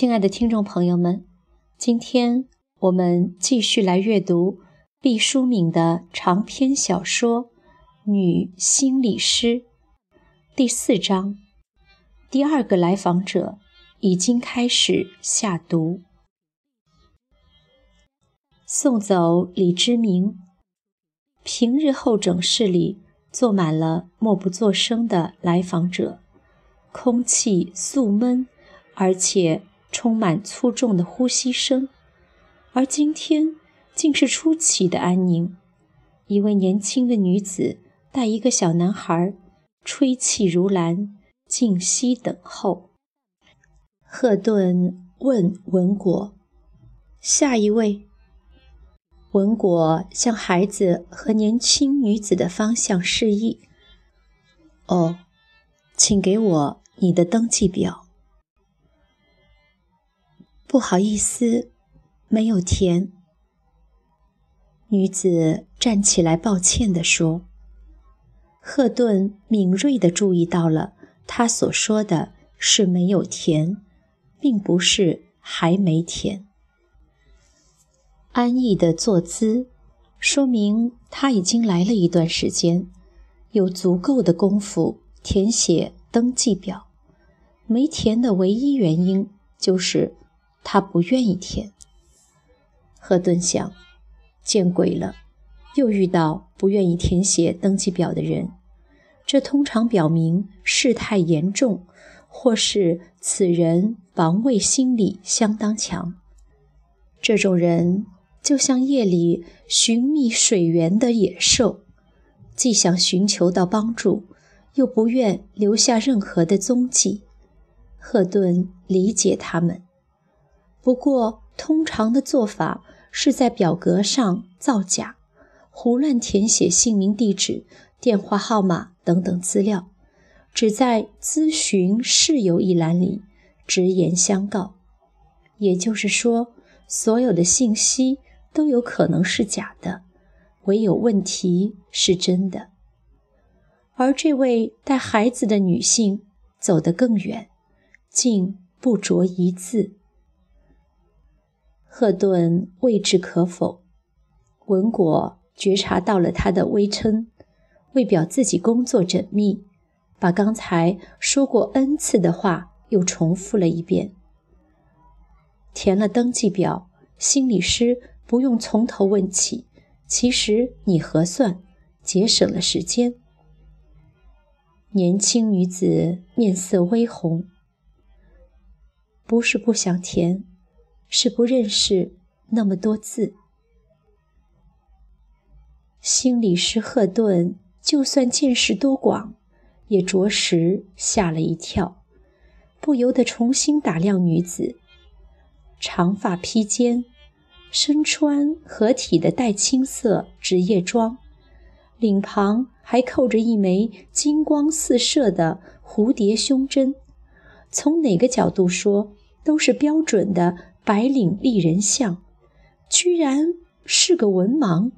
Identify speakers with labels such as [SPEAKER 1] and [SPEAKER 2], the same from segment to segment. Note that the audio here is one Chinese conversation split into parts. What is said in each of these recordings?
[SPEAKER 1] 亲爱的听众朋友们，今天我们继续来阅读毕淑敏的长篇小说《女心理师》第四章。第二个来访者已经开始下毒。送走李之明，平日候诊室里坐满了默不作声的来访者，空气肃闷，而且充满粗重的呼吸声。而今天竟是出奇的安宁。一位年轻的女子带一个小男孩，吹气如兰。静息等候。赫顿问文果：“下一位。”文果向孩子和年轻女子的方向示意：“哦，请给我你的登记表。”不好意思，没有填。女子站起来，抱歉地说。赫顿敏锐地注意到了。他所说的是没有填，并不是还没填。安逸的坐姿，说明他已经来了一段时间，有足够的功夫填写登记表。没填的唯一原因就是他不愿意填。赫顿想，见鬼了，又遇到不愿意填写登记表的人。这通常表明事态严重，或是此人防卫心理相当强。这种人就像夜里寻觅水源的野兽，既想寻求到帮助，又不愿留下任何的踪迹。赫顿理解他们，不过通常的做法是在表格上造假，胡乱填写姓名、地址。电话号码等等资料，只在咨询室友一栏里直言相告。也就是说，所有的信息都有可能是假的，唯有问题是真的。而这位带孩子的女性走得更远，竟不着一字。赫顿未置可否，文果觉察到了他的微嗔。为表自己工作缜密，把刚才说过 n 次的话又重复了一遍。填了登记表，心理师不用从头问起。其实你核算，节省了时间。年轻女子面色微红，不是不想填，是不认识那么多字。心理师赫顿。就算见识多广，也着实吓了一跳，不由得重新打量女子。长发披肩，身穿合体的带青色职业装，领旁还扣着一枚金光四射的蝴蝶胸针，从哪个角度说都是标准的白领丽人像，居然是个文盲。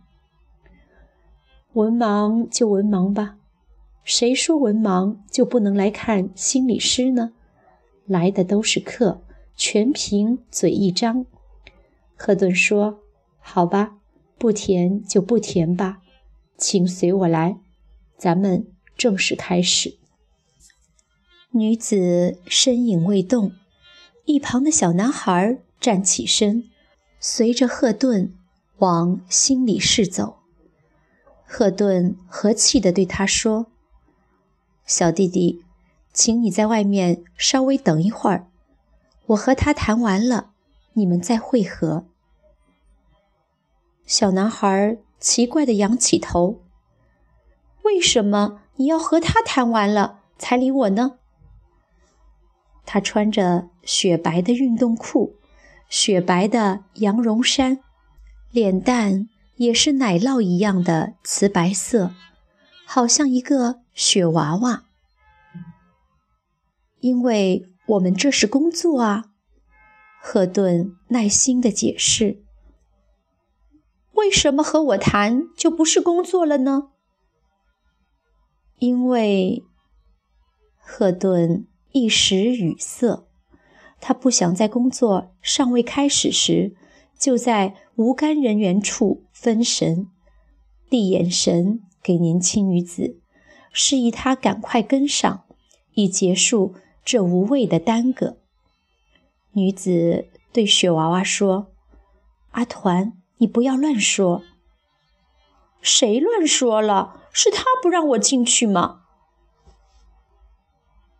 [SPEAKER 1] 文盲就文盲吧，谁说文盲就不能来看心理师呢？来的都是客，全凭嘴一张。赫顿说：“好吧，不填就不填吧，请随我来，咱们正式开始。”女子身影未动，一旁的小男孩站起身，随着赫顿往心理室走。赫顿和气地对他说：“小弟弟，请你在外面稍微等一会儿，我和他谈完了，你们再会合。”小男孩奇怪地仰起头：“为什么你要和他谈完了才理我呢？”他穿着雪白的运动裤，雪白的羊绒衫，脸蛋。也是奶酪一样的瓷白色，好像一个雪娃娃。因为我们这是工作啊，赫顿耐心地解释。为什么和我谈就不是工作了呢？因为赫顿一时语塞，他不想在工作尚未开始时，就在无干人员处分神，递眼神给年轻女子，示意她赶快跟上，以结束这无谓的耽搁。女子对雪娃娃说：“阿团，你不要乱说。”“谁乱说了？是他不让我进去吗？”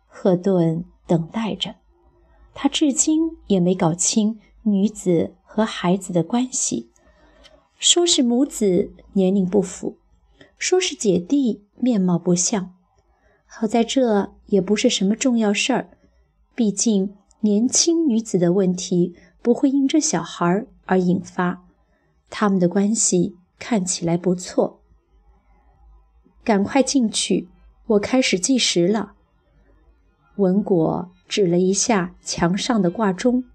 [SPEAKER 1] 赫顿等待着。他至今也没搞清女子和孩子的关系，说是母子年龄不符，说是姐弟面貌不像。好在这也不是什么重要事儿，毕竟年轻女子的问题不会因这小孩而引发。他们的关系看起来不错。赶快进去，我开始计时了。文果。指了一下墙上的挂钟，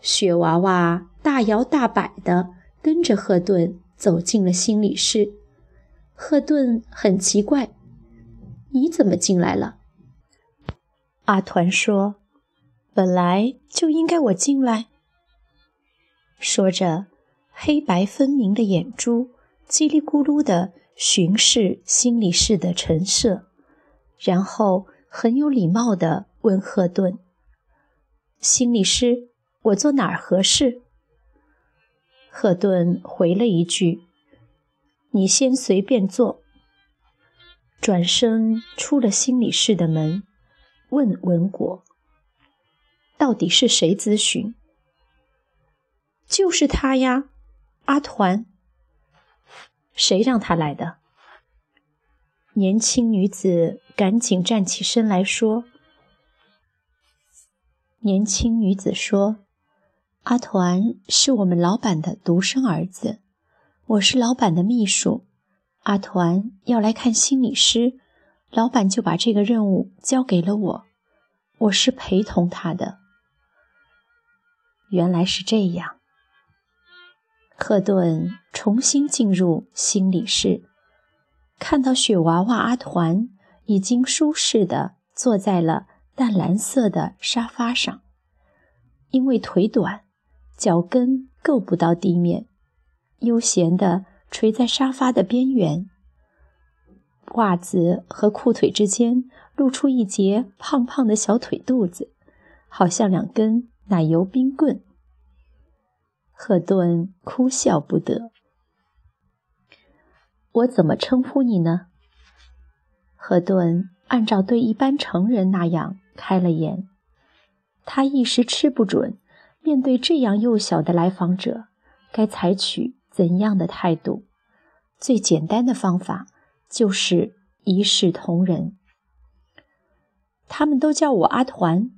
[SPEAKER 1] 雪娃娃大摇大摆地跟着赫顿走进了心理室。赫顿很奇怪：“你怎么进来了？”阿团说：“本来就应该我进来。”说着，黑白分明的眼珠叽里咕噜地巡视心理室的陈设，然后。很有礼貌地问赫顿：“心理师，我坐哪儿合适？”赫顿回了一句：“你先随便坐。”转身出了心理室的门，问文果：“到底是谁咨询？”“就是他呀，阿团。”“谁让他来的？”年轻女子赶紧站起身来说：“年轻女子说，阿团是我们老板的独生儿子，我是老板的秘书。阿团要来看心理师，老板就把这个任务交给了我，我是陪同他的。原来是这样。”赫顿重新进入心理室。看到雪娃娃阿团已经舒适地坐在了淡蓝色的沙发上，因为腿短，脚跟够不到地面，悠闲地垂在沙发的边缘。袜子和裤腿之间露出一截胖胖的小腿肚子，好像两根奶油冰棍。赫顿哭笑不得。我怎么称呼你呢？赫顿按照对一般成人那样开了眼，他一时吃不准，面对这样幼小的来访者，该采取怎样的态度？最简单的方法就是一视同仁。他们都叫我阿团，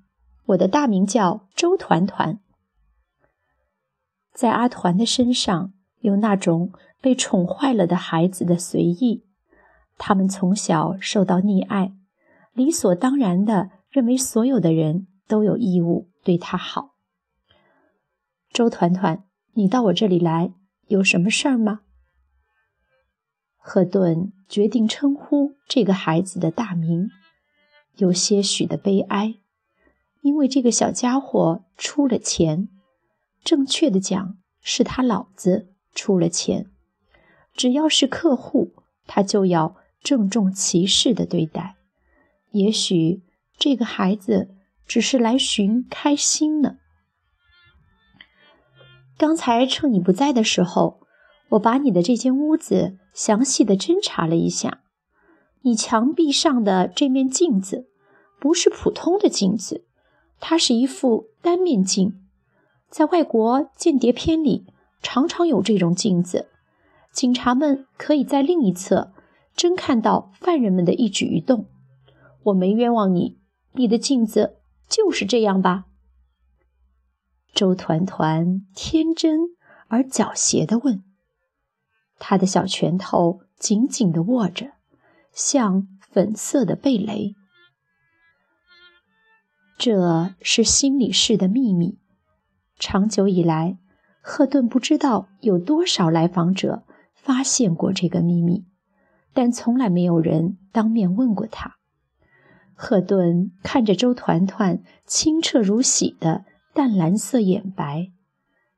[SPEAKER 1] 我的大名叫周团团。在阿团的身上有那种。被宠坏了的孩子的随意，他们从小受到溺爱，理所当然的认为所有的人都有义务对他好。周团团，你到我这里来有什么事儿吗？赫顿决定称呼这个孩子的大名，有些许的悲哀，因为这个小家伙出了钱，正确的讲是他老子出了钱。只要是客户，他就要郑重其事的对待。也许这个孩子只是来寻开心呢。刚才趁你不在的时候，我把你的这间屋子详细的侦查了一下。你墙壁上的这面镜子不是普通的镜子，它是一副单面镜。在外国间谍片里，常常有这种镜子。警察们可以在另一侧真看到犯人们的一举一动。我没冤枉你，你的镜子就是这样吧？周团团天真而狡黠地问。他的小拳头紧紧地握着，像粉色的蓓蕾。这是心理室的秘密。长久以来，赫顿不知道有多少来访者。发现过这个秘密，但从来没有人当面问过他。赫顿看着周团团清澈如洗的淡蓝色眼白，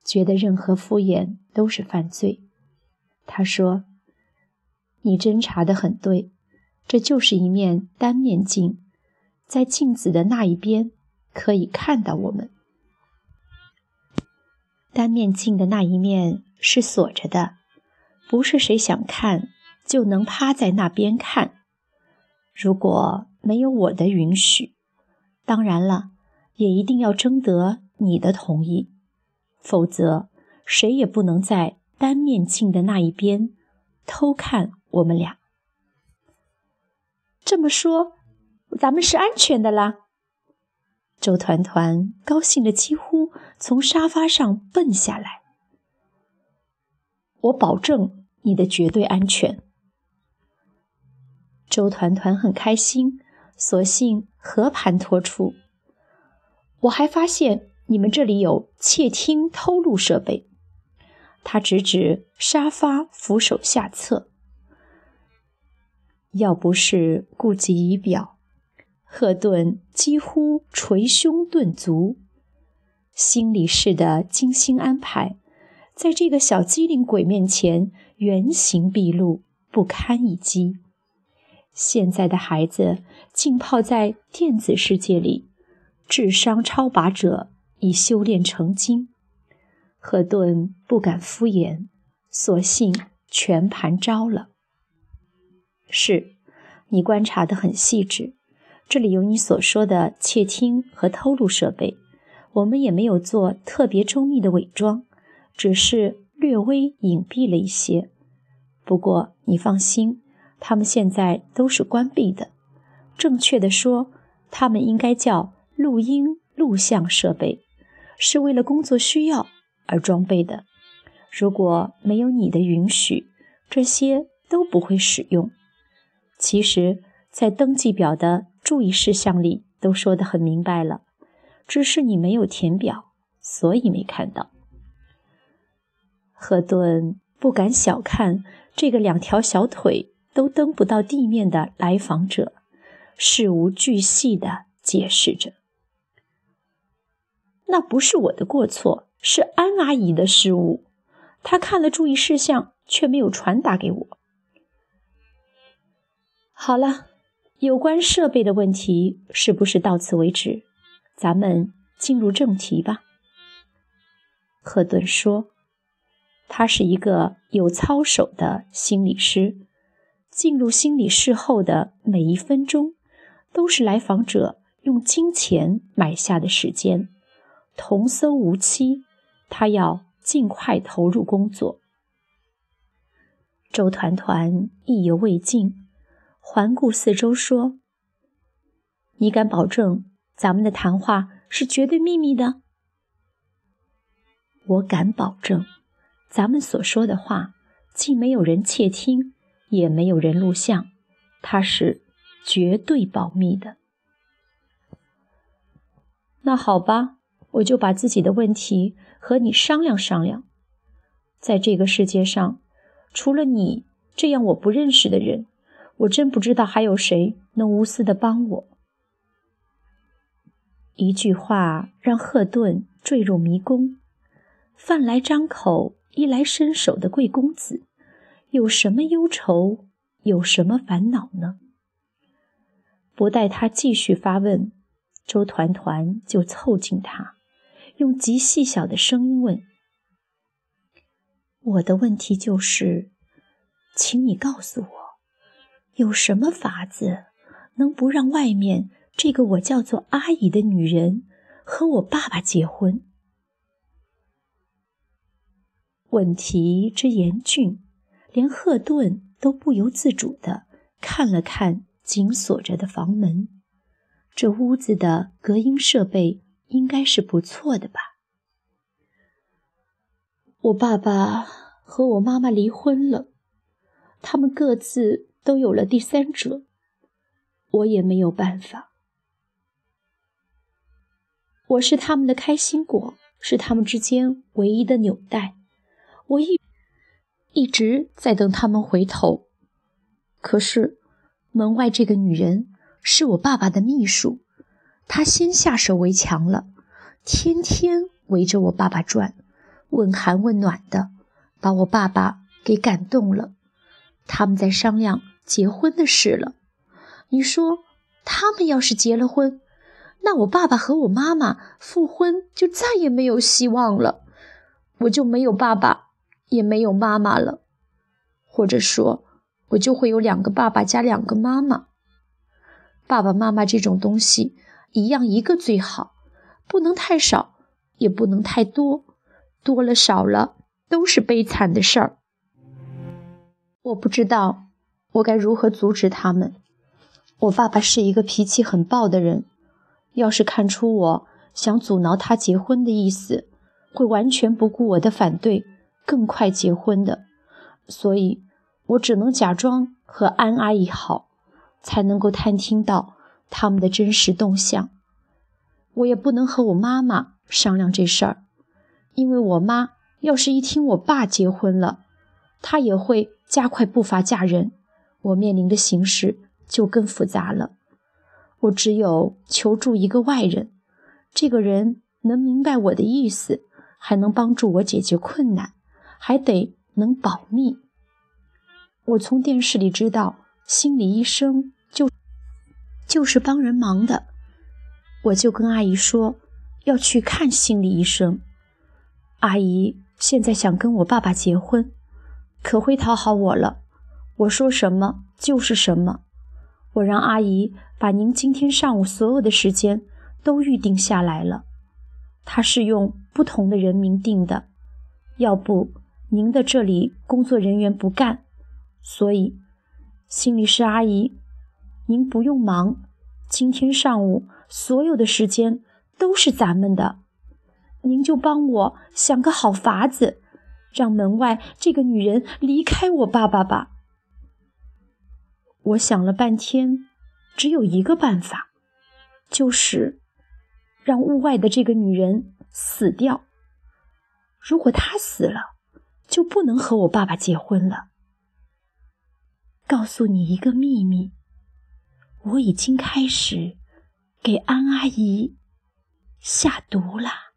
[SPEAKER 1] 觉得任何敷衍都是犯罪。他说：“你侦查的很对，这就是一面单面镜，在镜子的那一边可以看到我们。单面镜的那一面是锁着的，不是谁想看就能趴在那边看。如果没有我的允许，当然了，也一定要征得你的同意，否则谁也不能在。”单面镜的那一边，偷看我们俩。这么说，咱们是安全的啦。周团团高兴的几乎从沙发上蹦下来。我保证你的绝对安全。周团团很开心，索性和盘托出。我还发现你们这里有窃听偷录设备。他指指沙发扶手下侧，要不是顾及仪表，赫顿几乎捶胸顿足。心理式的精心安排，在这个小机灵鬼面前原形毕露，不堪一击。现在的孩子浸泡在电子世界里，智商超拔者已修炼成精。赫顿不敢敷衍，索性全盘招了。是，你观察得很细致，这里有你所说的窃听和偷录设备，我们也没有做特别周密的伪装，只是略微隐蔽了一些。不过你放心，他们现在都是关闭的。正确的说，他们应该叫录音录像设备，是为了工作需要。而装备的，如果没有你的允许，这些都不会使用。其实，在登记表的注意事项里都说得很明白了，只是你没有填表，所以没看到。赫顿不敢小看这个两条小腿都蹬不到地面的来访者，事无巨细地解释着：“那不是我的过错。”是安阿姨的失误，她看了注意事项，却没有传达给我。好了，有关设备的问题是不是到此为止？咱们进入正题吧。赫顿说：“他是一个有操守的心理师，进入心理室后的每一分钟，都是来访者用金钱买下的时间，童叟无欺。”他要尽快投入工作。周团团意犹未尽，环顾四周说：“你敢保证咱们的谈话是绝对秘密的？”我敢保证，咱们所说的话既没有人窃听，也没有人录像，它是绝对保密的。那好吧。我就把自己的问题和你商量商量。在这个世界上，除了你这样我不认识的人，我真不知道还有谁能无私的帮我。一句话让赫顿坠入迷宫。饭来张口、衣来伸手的贵公子，有什么忧愁，有什么烦恼呢？不待他继续发问，周团团就凑近他。用极细小的声音问：“我的问题就是，请你告诉我，有什么法子能不让外面这个我叫做阿姨的女人和我爸爸结婚？”问题之严峻，连赫顿都不由自主地看了看紧锁着的房门。这屋子的隔音设备。应该是不错的吧。我爸爸和我妈妈离婚了，他们各自都有了第三者，我也没有办法。我是他们的开心果，是他们之间唯一的纽带。我一一直在等他们回头，可是门外这个女人是我爸爸的秘书，她先下手为强了，天天围着我爸爸转，问寒问暖的，把我爸爸给感动了。他们在商量结婚的事了。你说，他们要是结了婚，那我爸爸和我妈妈复婚就再也没有希望了，我就没有爸爸，也没有妈妈了，或者说，我就会有两个爸爸加两个妈妈。爸爸妈妈这种东西，一样一个最好，不能太少，也不能太多，多了少了都是悲惨的事儿。我不知道我该如何阻止他们。我爸爸是一个脾气很暴的人，要是看出我想阻挠他结婚的意思，会完全不顾我的反对，更快结婚的。所以，我只能假装和安阿姨好。才能够探听到他们的真实动向。我也不能和我妈妈商量这事儿，因为我妈要是一听我爸结婚了，她也会加快步伐嫁人，我面临的形势就更复杂了。我只有求助一个外人，这个人能明白我的意思，还能帮助我解决困难，还得能保密。我从电视里知道。心理医生就就是帮人忙的，我就跟阿姨说要去看心理医生。阿姨现在想跟我爸爸结婚，可会讨好我了。我说什么就是什么。我让阿姨把您今天上午所有的时间都预定下来了，她是用不同的人名定的，要不您的这里工作人员不干，所以。心理师阿姨，您不用忙，今天上午所有的时间都是咱们的，您就帮我想个好法子，让门外这个女人离开我爸爸吧。我想了半天，只有一个办法，就是让屋外的这个女人死掉。如果她死了，就不能和我爸爸结婚了。告诉你一个秘密，我已经开始给安阿姨下毒了。